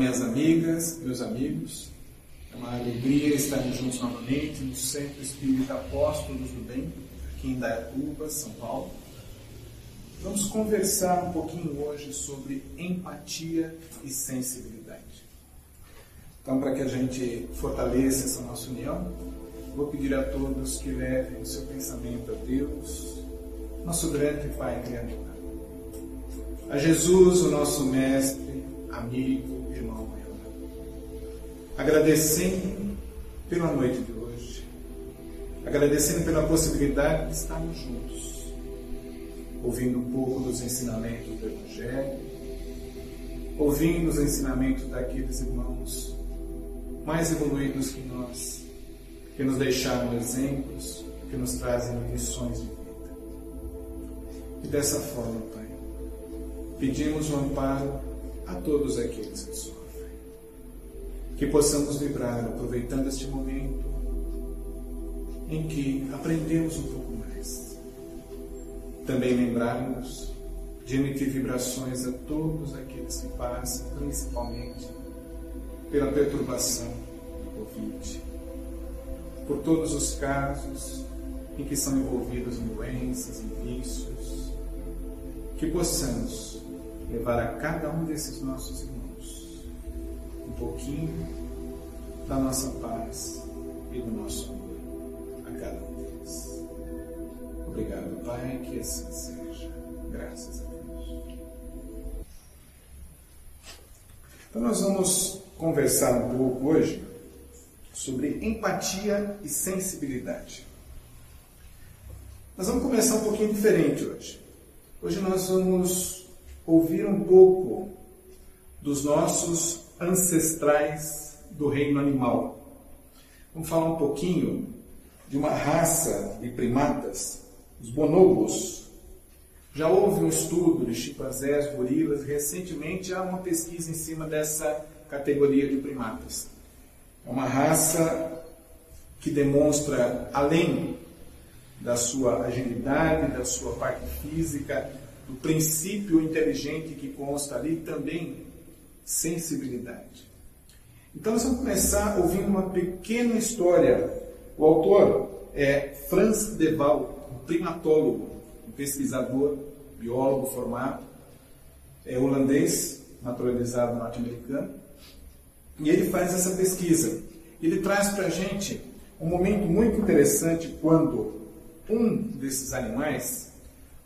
minhas amigas, meus amigos. É uma alegria estarmos juntos novamente no Centro Espírita Apóstolos do Bem, aqui em Dayatuba, São Paulo. Vamos conversar um pouquinho hoje sobre empatia e sensibilidade. Então, para que a gente fortaleça essa nossa união, vou pedir a todos que levem o seu pensamento a Deus, nosso grande Pai Criador. A Jesus, o nosso Mestre, amigo. Agradecendo pela noite de hoje, agradecendo pela possibilidade de estarmos juntos, ouvindo um pouco dos ensinamentos do Evangelho, ouvindo os ensinamentos daqueles irmãos mais evoluídos que nós, que nos deixaram exemplos, que nos trazem lições de vida. E dessa forma, Pai, pedimos o um amparo a todos aqueles que sofrem. Que possamos vibrar aproveitando este momento em que aprendemos um pouco mais. Também lembrarmos de emitir vibrações a todos aqueles que passam, principalmente pela perturbação do Covid. Por todos os casos em que são envolvidos em doenças, em vícios, que possamos levar a cada um desses nossos irmãos pouquinho da nossa paz e do nosso amor a cada um deles. Obrigado, Pai, que assim seja. Graças a Deus. Então, nós vamos conversar um pouco hoje sobre empatia e sensibilidade. Nós vamos começar um pouquinho diferente hoje. Hoje nós vamos ouvir um pouco dos nossos ancestrais do reino animal. Vamos falar um pouquinho de uma raça de primatas, os bonobos. Já houve um estudo de chimpanzés, gorilas, recentemente há uma pesquisa em cima dessa categoria de primatas. É uma raça que demonstra, além da sua agilidade, da sua parte física, do princípio inteligente que consta ali, também sensibilidade. Então nós vamos começar ouvindo uma pequena história. O autor é Franz de Waal, um primatólogo, um pesquisador, biólogo formado, é holandês, naturalizado norte-americano, e ele faz essa pesquisa. Ele traz para a gente um momento muito interessante quando um desses animais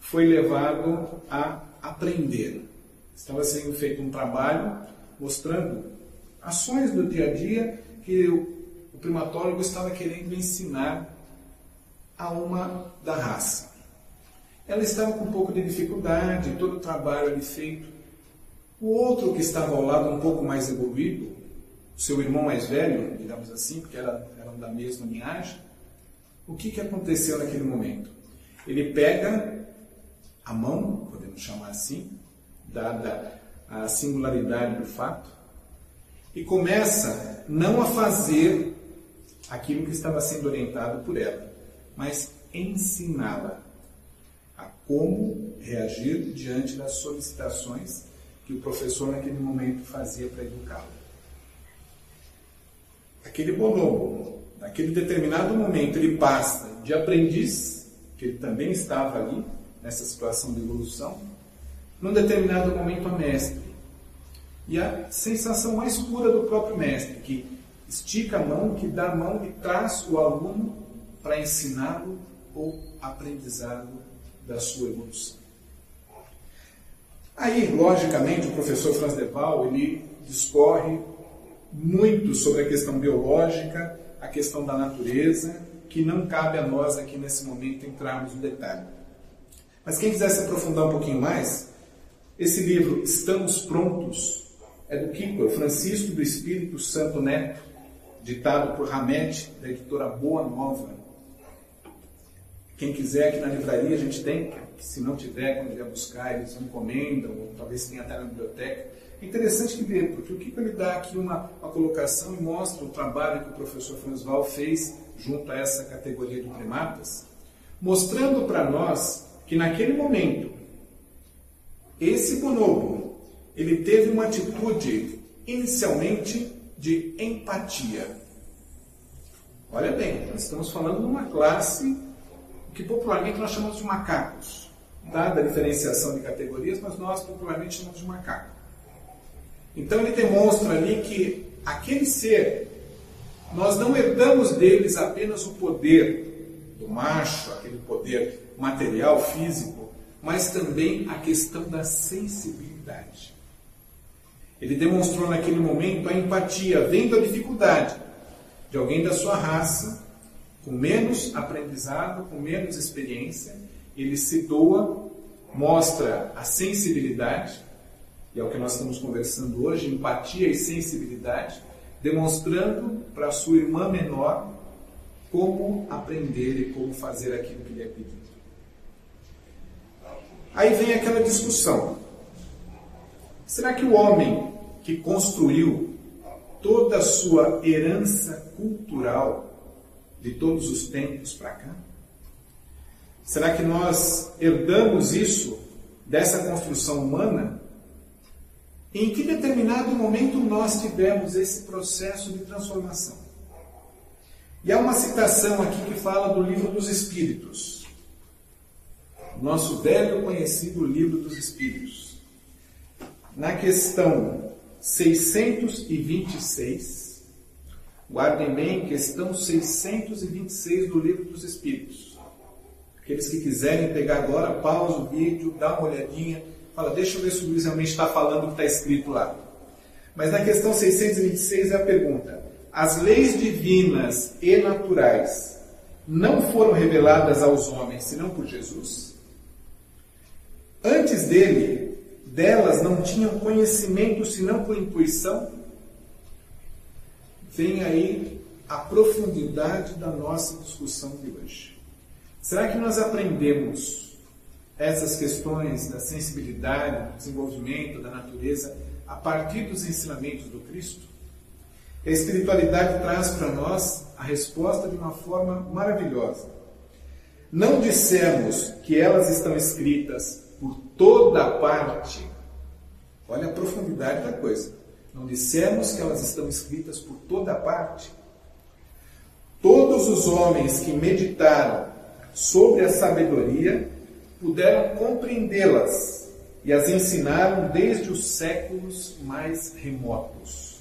foi levado a aprender. Estava sendo feito um trabalho mostrando ações do dia a dia que o primatólogo estava querendo ensinar a uma da raça. Ela estava com um pouco de dificuldade, todo o trabalho ali feito. O outro que estava ao lado, um pouco mais evoluído, seu irmão mais velho, digamos assim, porque era, eram da mesma linhagem, o que, que aconteceu naquele momento? Ele pega a mão, podemos chamar assim, dada a singularidade do fato, e começa não a fazer aquilo que estava sendo orientado por ela, mas ensiná-la a como reagir diante das solicitações que o professor naquele momento fazia para educá-la. Aquele bonobo, naquele determinado momento, ele passa de aprendiz, que ele também estava ali, nessa situação de evolução, num determinado momento a mestre. E a sensação mais pura do próprio mestre, que estica a mão, que dá a mão e traz o aluno para ensiná-lo ou aprendizado da sua evolução. Aí, logicamente, o professor Franz de Waal, ele discorre muito sobre a questão biológica, a questão da natureza, que não cabe a nós aqui nesse momento entrarmos no detalhe. Mas quem quiser se aprofundar um pouquinho mais, esse livro Estamos Prontos é do Kiko, é Francisco do Espírito Santo Neto, ditado por Ramete, da editora Boa Nova. Quem quiser aqui na livraria a gente tem, se não tiver, quando vier buscar, eles encomendam, ou talvez tenha até na biblioteca. É interessante que ver, porque o Kiko ele dá aqui uma, uma colocação e mostra o trabalho que o professor Franzval fez junto a essa categoria de primatas, mostrando para nós que naquele momento, esse bonobo, ele teve uma atitude inicialmente de empatia. Olha bem, nós estamos falando de uma classe que popularmente nós chamamos de macacos. Dada a diferenciação de categorias, mas nós popularmente chamamos de macaco. Então ele demonstra ali que aquele ser, nós não herdamos deles apenas o poder do macho, aquele poder material, físico, mas também a questão da sensibilidade. Ele demonstrou naquele momento a empatia, vendo a dificuldade de alguém da sua raça, com menos aprendizado, com menos experiência, ele se doa, mostra a sensibilidade, e é o que nós estamos conversando hoje, empatia e sensibilidade, demonstrando para sua irmã menor como aprender e como fazer aquilo que lhe é pedido. Aí vem aquela discussão. Será que o homem que construiu toda a sua herança cultural de todos os tempos para cá? Será que nós herdamos isso dessa construção humana? Em que determinado momento nós tivemos esse processo de transformação? E há uma citação aqui que fala do livro dos Espíritos, nosso velho conhecido livro dos Espíritos. Na questão 626, guardem bem, questão 626 do Livro dos Espíritos. Aqueles que quiserem pegar agora, pausa o vídeo, dá uma olhadinha, fala, deixa eu ver se o Luiz realmente está falando o que está escrito lá. Mas na questão 626 é a pergunta: as leis divinas e naturais não foram reveladas aos homens senão por Jesus? Antes dele, delas não tinham conhecimento senão por intuição? Vem aí a profundidade da nossa discussão de hoje. Será que nós aprendemos essas questões da sensibilidade, do desenvolvimento da natureza a partir dos ensinamentos do Cristo? A espiritualidade traz para nós a resposta de uma forma maravilhosa. Não dissemos que elas estão escritas por toda parte. Olha a profundidade da coisa. Não dissemos que elas estão escritas por toda parte? Todos os homens que meditaram sobre a sabedoria puderam compreendê-las e as ensinaram desde os séculos mais remotos.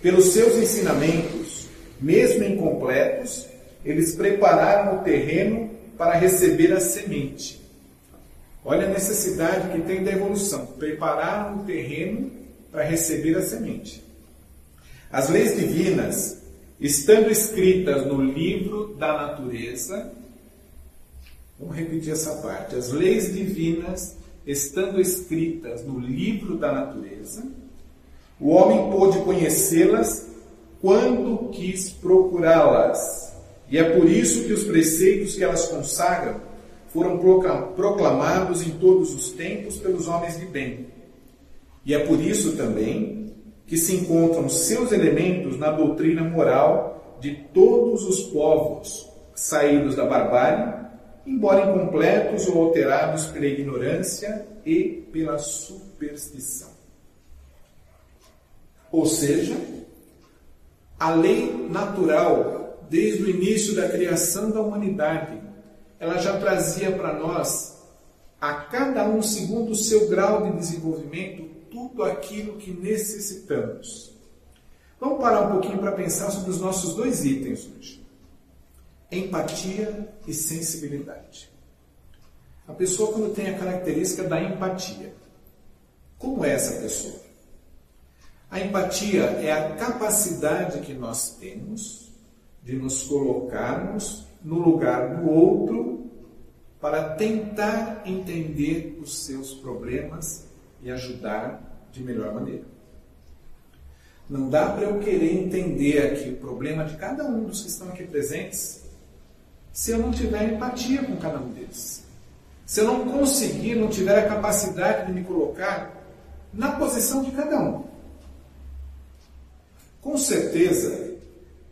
Pelos seus ensinamentos, mesmo incompletos, eles prepararam o terreno para receber a semente Olha a necessidade que tem da evolução. Preparar um terreno para receber a semente. As leis divinas, estando escritas no livro da natureza, vamos repetir essa parte. As leis divinas, estando escritas no livro da natureza, o homem pôde conhecê-las quando quis procurá-las. E é por isso que os preceitos que elas consagram foram proclamados em todos os tempos pelos homens de bem. E é por isso também que se encontram seus elementos na doutrina moral de todos os povos saídos da barbárie, embora incompletos ou alterados pela ignorância e pela superstição. Ou seja, a lei natural, desde o início da criação da humanidade, ela já trazia para nós, a cada um segundo o seu grau de desenvolvimento, tudo aquilo que necessitamos. Vamos parar um pouquinho para pensar sobre os nossos dois itens hoje: empatia e sensibilidade. A pessoa, quando tem a característica da empatia, como é essa pessoa? A empatia é a capacidade que nós temos de nos colocarmos no lugar do outro para tentar entender os seus problemas e ajudar de melhor maneira. Não dá para eu querer entender aqui o problema de cada um dos que estão aqui presentes se eu não tiver empatia com cada um deles. Se eu não conseguir, não tiver a capacidade de me colocar na posição de cada um. Com certeza,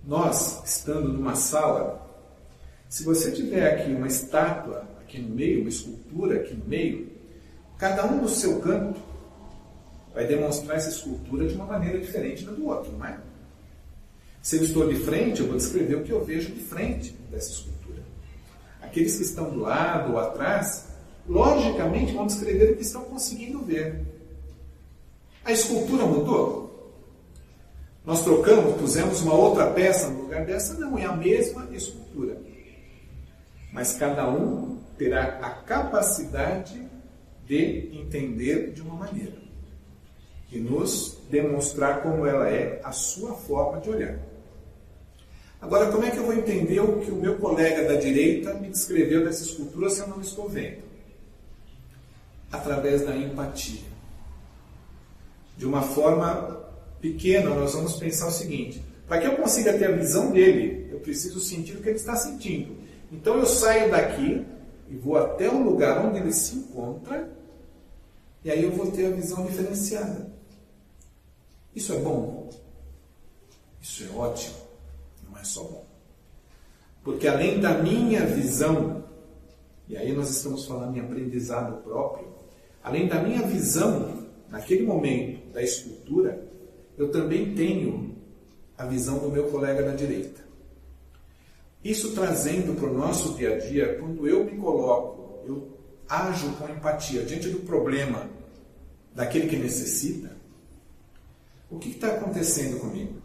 nós, estando numa sala, se você tiver aqui uma estátua aqui no meio, uma escultura aqui no meio, cada um do seu canto, vai demonstrar essa escultura de uma maneira diferente da do outro, não é? Se eu estou de frente, eu vou descrever o que eu vejo de frente dessa escultura. Aqueles que estão do lado ou atrás, logicamente vão descrever o que estão conseguindo ver. A escultura mudou? Nós trocamos, pusemos uma outra peça no lugar dessa? Não, é a mesma escultura. Mas cada um terá a capacidade de entender de uma maneira e nos demonstrar como ela é a sua forma de olhar. Agora, como é que eu vou entender o que o meu colega da direita me descreveu dessa escultura se eu não estou vendo? Através da empatia. De uma forma pequena, nós vamos pensar o seguinte: para que eu consiga ter a visão dele, eu preciso sentir o que ele está sentindo. Então eu saio daqui e vou até o lugar onde ele se encontra, e aí eu vou ter a visão diferenciada. Isso é bom? Isso é ótimo é só bom. Porque além da minha visão, e aí nós estamos falando em aprendizado próprio, além da minha visão, naquele momento da escultura, eu também tenho a visão do meu colega da direita. Isso trazendo para o nosso dia a dia, quando eu me coloco, eu ajo com empatia diante do problema daquele que necessita, o que está acontecendo comigo?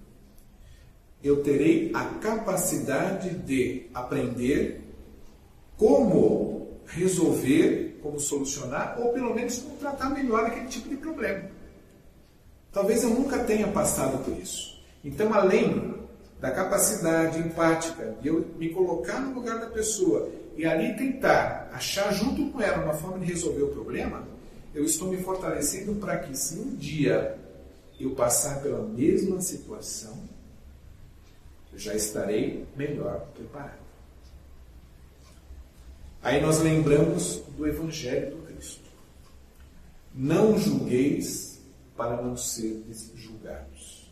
eu terei a capacidade de aprender como resolver, como solucionar, ou pelo menos como tratar melhor aquele tipo de problema. Talvez eu nunca tenha passado por isso. Então, além da capacidade empática de eu me colocar no lugar da pessoa e ali tentar achar junto com ela uma forma de resolver o problema, eu estou me fortalecendo para que se um dia eu passar pela mesma situação, já estarei melhor preparado. Aí nós lembramos do Evangelho do Cristo. Não julgueis para não seres julgados.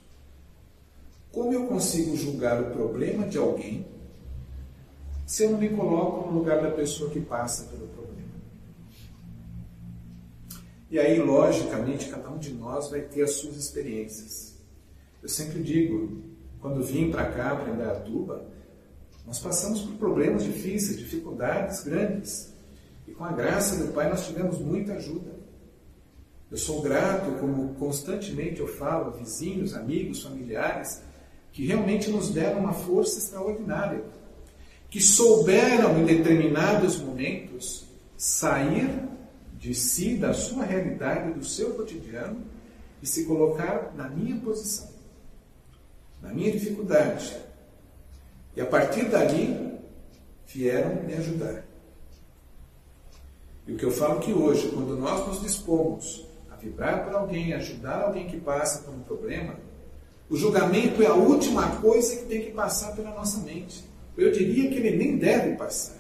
Como eu consigo julgar o problema de alguém se eu não me coloco no lugar da pessoa que passa pelo problema? E aí, logicamente, cada um de nós vai ter as suas experiências. Eu sempre digo, quando vim para cá, para Indaiatuba, nós passamos por problemas difíceis, dificuldades grandes. E com a graça do Pai nós tivemos muita ajuda. Eu sou grato, como constantemente eu falo, a vizinhos, amigos, familiares, que realmente nos deram uma força extraordinária, que souberam em determinados momentos sair de si, da sua realidade, do seu cotidiano e se colocar na minha posição na minha dificuldade. E a partir dali, vieram me ajudar. E o que eu falo que hoje, quando nós nos dispomos a vibrar por alguém, ajudar alguém que passa por um problema, o julgamento é a última coisa que tem que passar pela nossa mente. Eu diria que ele nem deve passar.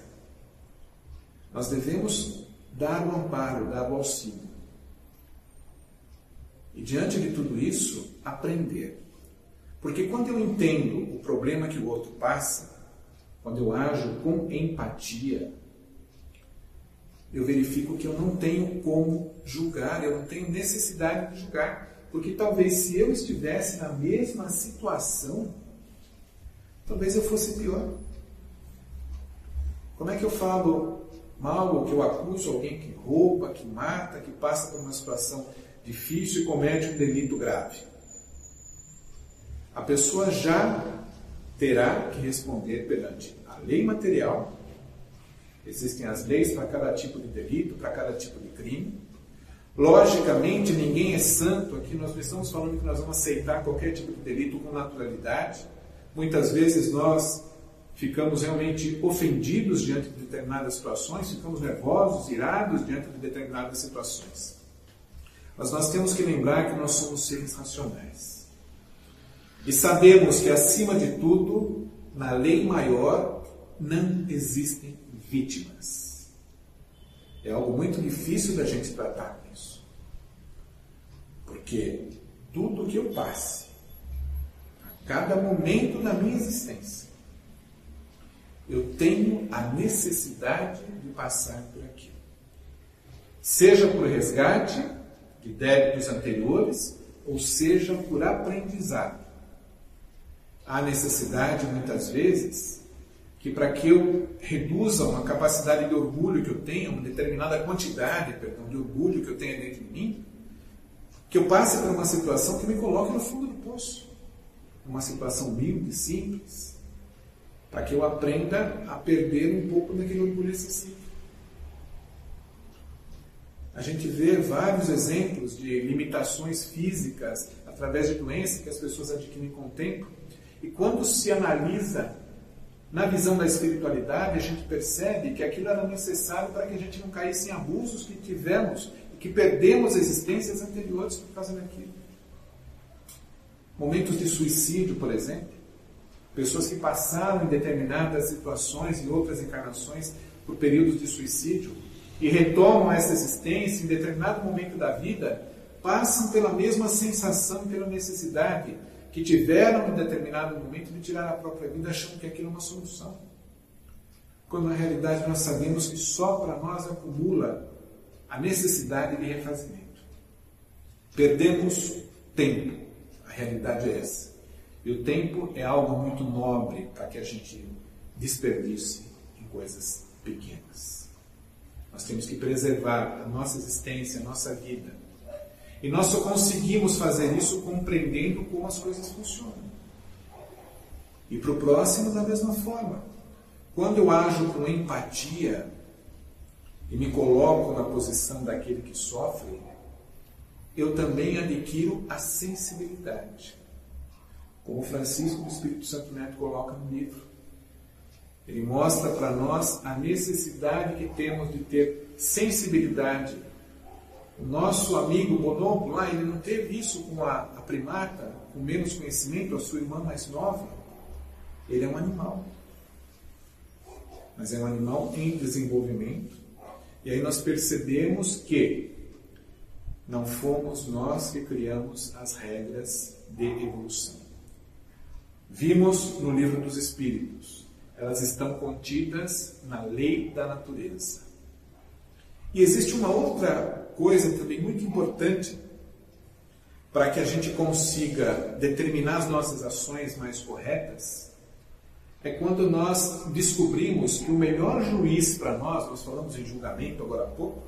Nós devemos dar o amparo, dar o auxílio. E diante de tudo isso, aprender. Porque quando eu entendo o problema que o outro passa, quando eu ajo com empatia, eu verifico que eu não tenho como julgar, eu não tenho necessidade de julgar. Porque talvez se eu estivesse na mesma situação, talvez eu fosse pior. Como é que eu falo mal ou que eu acuso alguém que rouba, que mata, que passa por uma situação difícil e comete um delito grave? a pessoa já terá que responder perante a lei material. Existem as leis para cada tipo de delito, para cada tipo de crime. Logicamente, ninguém é santo. Aqui nós não estamos falando que nós vamos aceitar qualquer tipo de delito com naturalidade. Muitas vezes nós ficamos realmente ofendidos diante de determinadas situações, ficamos nervosos, irados diante de determinadas situações. Mas nós temos que lembrar que nós somos seres racionais. E sabemos que, acima de tudo, na lei maior não existem vítimas. É algo muito difícil da gente tratar isso. Porque tudo que eu passe, a cada momento da minha existência, eu tenho a necessidade de passar por aquilo. Seja por resgate, de débitos anteriores, ou seja por aprendizado. Há necessidade, muitas vezes, que para que eu reduza uma capacidade de orgulho que eu tenho, uma determinada quantidade, perdão, de orgulho que eu tenho dentro de mim, que eu passe por uma situação que me coloque no fundo do poço. Uma situação humilde, simples, para que eu aprenda a perder um pouco daquele orgulho excessivo. A gente vê vários exemplos de limitações físicas através de doenças que as pessoas adquirem com o tempo. E quando se analisa na visão da espiritualidade, a gente percebe que aquilo era necessário para que a gente não caísse em abusos que tivemos e que perdemos existências anteriores por causa daquilo. Momentos de suicídio, por exemplo. Pessoas que passaram em determinadas situações e outras encarnações por períodos de suicídio e retomam essa existência em determinado momento da vida, passam pela mesma sensação, pela necessidade que tiveram em determinado momento de tirar a própria vida achando que aquilo é uma solução. Quando na realidade nós sabemos que só para nós acumula a necessidade de refazimento. Perdemos tempo. A realidade é essa. E o tempo é algo muito nobre para que a gente desperdice em coisas pequenas. Nós temos que preservar a nossa existência, a nossa vida. E nós só conseguimos fazer isso compreendendo como as coisas funcionam. E para o próximo, da mesma forma. Quando eu ajo com empatia e me coloco na posição daquele que sofre, eu também adquiro a sensibilidade. Como Francisco do Espírito Santo Neto coloca no livro. Ele mostra para nós a necessidade que temos de ter sensibilidade. O nosso amigo Bonobo, lá, ele não teve isso com a, a primata, com menos conhecimento, a sua irmã mais nova. Ele é um animal. Mas é um animal em desenvolvimento. E aí nós percebemos que não fomos nós que criamos as regras de evolução. Vimos no livro dos Espíritos elas estão contidas na lei da natureza. E existe uma outra coisa também muito importante para que a gente consiga determinar as nossas ações mais corretas, é quando nós descobrimos que o melhor juiz para nós, nós falamos em julgamento agora há pouco,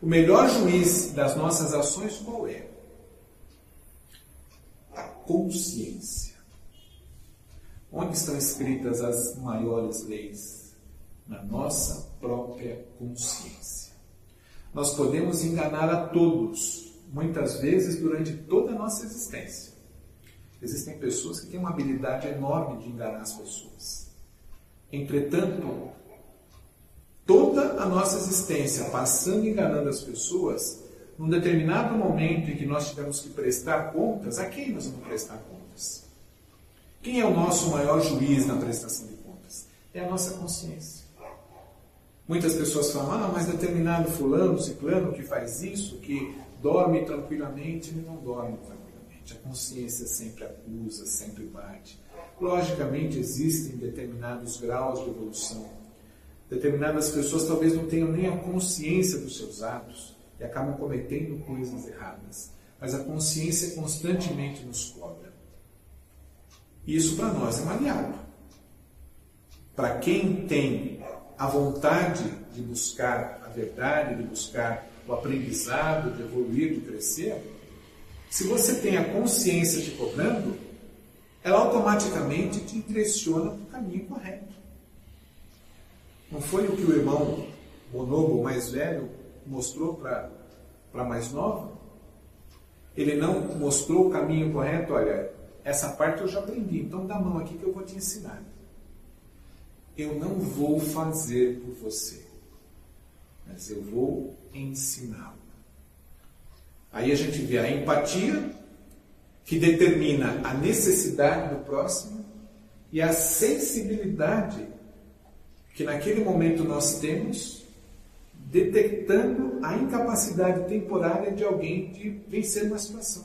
o melhor juiz das nossas ações qual é? A consciência. Onde estão escritas as maiores leis? Na nossa própria consciência. Nós podemos enganar a todos, muitas vezes durante toda a nossa existência. Existem pessoas que têm uma habilidade enorme de enganar as pessoas. Entretanto, toda a nossa existência passando enganando as pessoas, num determinado momento em que nós tivermos que prestar contas, a quem nós vamos prestar contas? Quem é o nosso maior juiz na prestação de contas? É a nossa consciência. Muitas pessoas falam, ah, mas determinado fulano, ciclano que faz isso, que dorme tranquilamente, ele não dorme tranquilamente. A consciência sempre acusa, sempre bate. Logicamente, existem determinados graus de evolução. Determinadas pessoas talvez não tenham nem a consciência dos seus atos e acabam cometendo coisas erradas. Mas a consciência constantemente nos cobra. Isso para nós é maleável. Para quem tem a vontade de buscar a verdade, de buscar o aprendizado, de evoluir, de crescer, se você tem a consciência te cobrando, ela automaticamente te direciona para o caminho correto. Não foi o que o irmão Bonobo, mais velho, mostrou para a mais nova? Ele não mostrou o caminho correto, olha, essa parte eu já aprendi, então dá a mão aqui que eu vou te ensinar. Eu não vou fazer por você, mas eu vou ensiná-lo. Aí a gente vê a empatia, que determina a necessidade do próximo, e a sensibilidade que naquele momento nós temos, detectando a incapacidade temporária de alguém de vencer uma situação.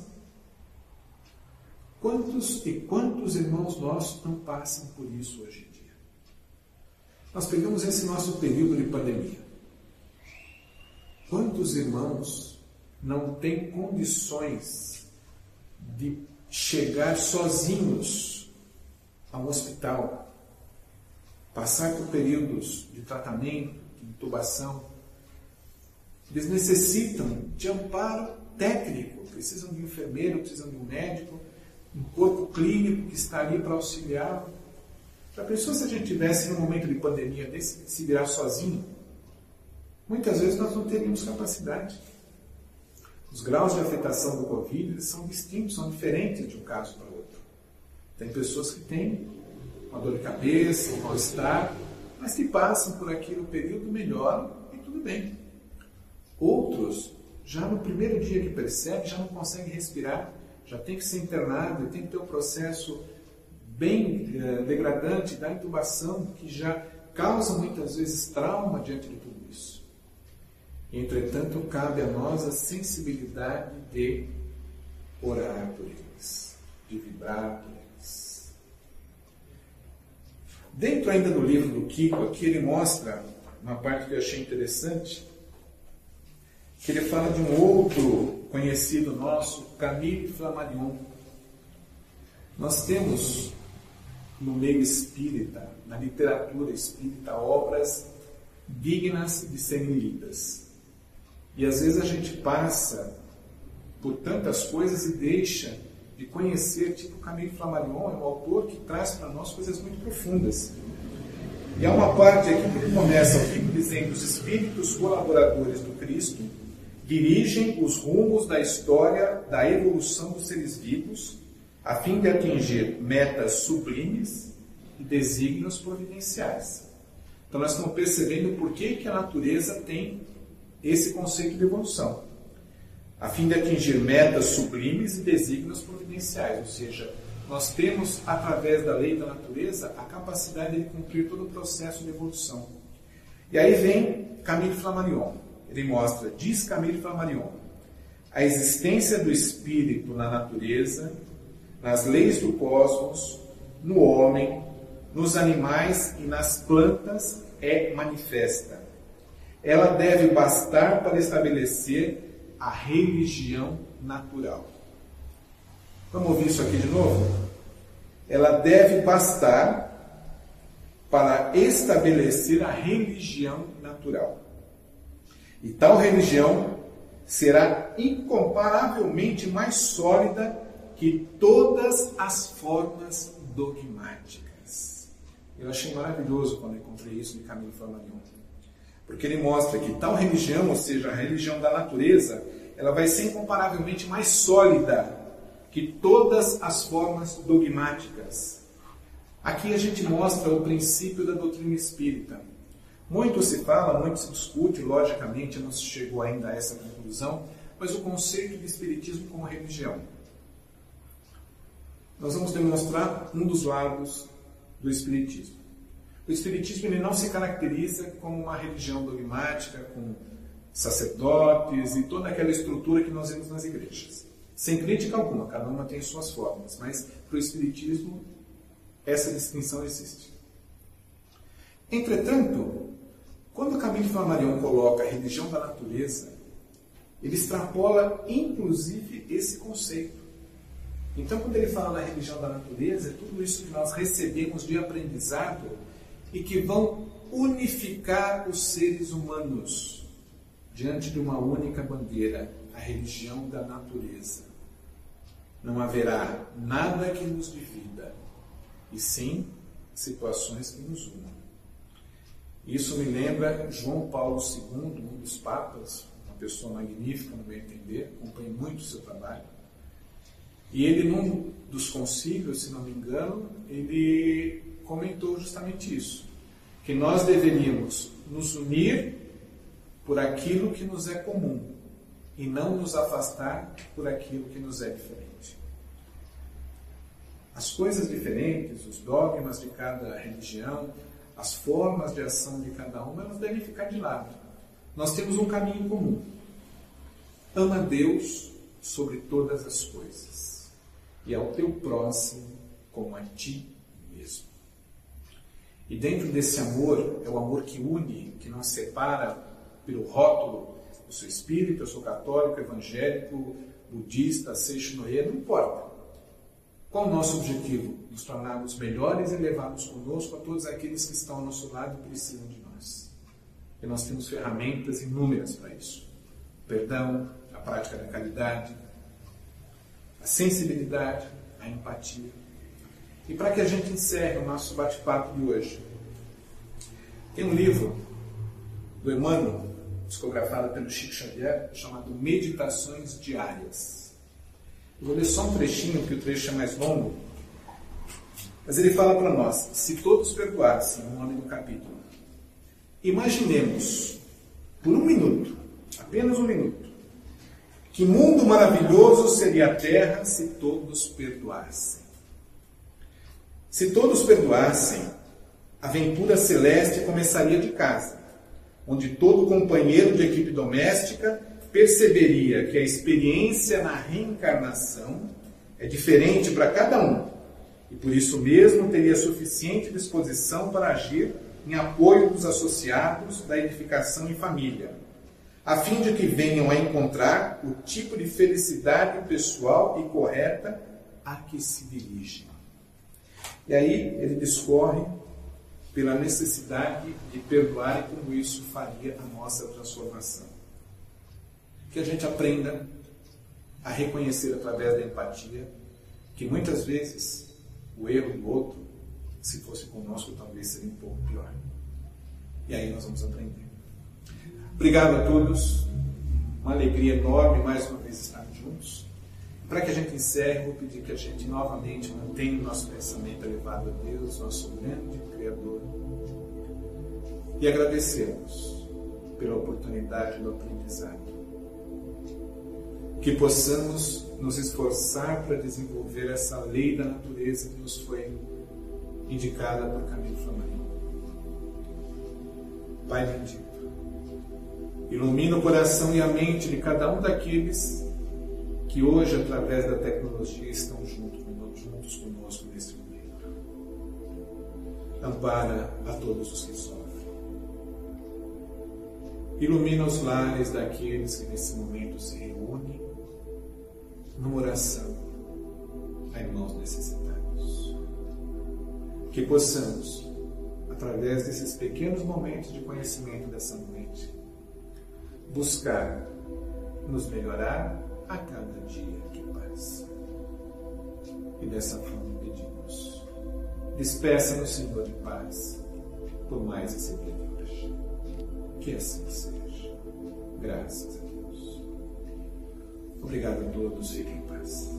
Quantos e quantos irmãos nossos não passam por isso hoje em dia? Nós pegamos esse nosso período de pandemia. Quantos irmãos não têm condições de chegar sozinhos ao hospital, passar por períodos de tratamento, de intubação. Eles necessitam de amparo técnico, precisam de um enfermeiro, precisam de um médico, um corpo clínico que está ali para auxiliar. Já pensou se a gente tivesse, num momento de pandemia desse, se virar sozinho? Muitas vezes nós não teríamos capacidade. Os graus de afetação do Covid são distintos, são diferentes de um caso para outro. Tem pessoas que têm uma dor de cabeça, um mal-estar, mas que passam por aquilo um período melhor e tudo bem. Outros, já no primeiro dia que percebe, já não conseguem respirar, já tem que ser internado, tem que ter um processo bem eh, degradante da intubação, que já causa muitas vezes trauma diante de tudo isso. Entretanto, cabe a nós a sensibilidade de orar por eles, de vibrar por eles. Dentro ainda do livro do Kiko, aqui ele mostra uma parte que eu achei interessante, que ele fala de um outro conhecido nosso, Camille Flammarion. Nós temos no meio espírita, na literatura espírita, obras dignas de serem lidas. E às vezes a gente passa por tantas coisas e deixa de conhecer, tipo Camille Flammarion, é um autor que traz para nós coisas muito profundas. E há uma parte aqui que ele começa o livro dizendo: os espíritos colaboradores do Cristo dirigem os rumos da história da evolução dos seres vivos, a fim de atingir metas sublimes e desígnios providenciais. Então, nós estamos percebendo por que, que a natureza tem esse conceito de evolução, a fim de atingir metas sublimes e desígnios providenciais, ou seja, nós temos, através da lei da natureza, a capacidade de cumprir todo o processo de evolução. E aí vem Camille Flammarion. Ele mostra, diz Camille Flammarion, a existência do espírito na natureza, nas leis do cosmos, no homem, nos animais e nas plantas é manifesta ela deve bastar para estabelecer a religião natural. Vamos ouvir isso aqui de novo? Ela deve bastar para estabelecer a religião natural. E tal religião será incomparavelmente mais sólida que todas as formas dogmáticas. Eu achei maravilhoso quando encontrei isso de Camilo Flammarion. Porque ele mostra que tal religião, ou seja, a religião da natureza, ela vai ser incomparavelmente mais sólida que todas as formas dogmáticas. Aqui a gente mostra o princípio da doutrina espírita. Muito se fala, muito se discute, logicamente não se chegou ainda a essa conclusão, mas o conceito de espiritismo como religião. Nós vamos demonstrar um dos lados do espiritismo. O Espiritismo ele não se caracteriza como uma religião dogmática, com sacerdotes e toda aquela estrutura que nós vemos nas igrejas. Sem crítica alguma, cada uma tem suas formas, mas para o Espiritismo essa distinção existe. Entretanto, quando Camilo Flammarion coloca a religião da natureza, ele extrapola inclusive esse conceito. Então, quando ele fala da religião da natureza, é tudo isso que nós recebemos de aprendizado e que vão unificar os seres humanos diante de uma única bandeira, a religião da natureza. Não haverá nada que nos divida, e sim situações que nos unam. Isso me lembra João Paulo II, um dos papas, uma pessoa magnífica, no meu entender, acompanhei muito o seu trabalho. E ele, num dos concílios, se não me engano, ele comentou justamente isso, que nós deveríamos nos unir por aquilo que nos é comum e não nos afastar por aquilo que nos é diferente. As coisas diferentes, os dogmas de cada religião, as formas de ação de cada uma, elas devem ficar de lado. Nós temos um caminho comum. Ama Deus sobre todas as coisas e ao teu próximo como a ti e dentro desse amor, é o amor que une, que não separa pelo rótulo, Eu sou espírita, eu sou católico, evangélico, budista, seixinoê, não importa. Qual o nosso objetivo? Nos tornarmos melhores e levarmos conosco a todos aqueles que estão ao nosso lado e precisam de nós. E nós temos ferramentas inúmeras para isso. O perdão, a prática da caridade, sensibilidade, a empatia. E para que a gente encerre o nosso bate-papo de hoje, tem um livro do Emmanuel, psicografado pelo Chico Xavier, chamado Meditações Diárias. Eu vou ler só um trechinho, porque o trecho é mais longo. Mas ele fala para nós: se todos perdoassem, o nome do capítulo, imaginemos por um minuto, apenas um minuto, que mundo maravilhoso seria a terra se todos perdoassem. Se todos perdoassem, a aventura celeste começaria de casa onde todo companheiro de equipe doméstica perceberia que a experiência na reencarnação é diferente para cada um e por isso mesmo teria suficiente disposição para agir em apoio dos associados da edificação em família, a fim de que venham a encontrar o tipo de felicidade pessoal e correta a que se dirigem. E aí ele discorre pela necessidade de perdoar e como isso faria a nossa transformação. Que a gente aprenda a reconhecer através da empatia que muitas vezes o erro do outro, se fosse conosco, talvez seria um pouco pior. E aí nós vamos aprender. Obrigado a todos. Uma alegria enorme mais uma vez estarmos juntos. Para que a gente encerre, vou pedir que a gente novamente mantenha o nosso pensamento elevado a Deus, nosso grande Criador, e agradecemos pela oportunidade do aprendizado. Que possamos nos esforçar para desenvolver essa lei da natureza que nos foi indicada por Camilo Flamengo. Pai bendito, ilumina o coração e a mente de cada um daqueles que hoje, através da tecnologia, estão juntos, juntos conosco nesse momento. Ampara a todos os que sofrem. Ilumina os lares daqueles que nesse momento se reúnem numa oração a irmãos necessitados. Que possamos, através desses pequenos momentos de conhecimento dessa noite, buscar nos melhorar a cada dia que passa. E dessa forma pedimos. Despeça-nos, Senhor, de paz por mais dia de hoje. Que assim seja. Graças a Deus. Obrigado a todos. Fiquem em paz.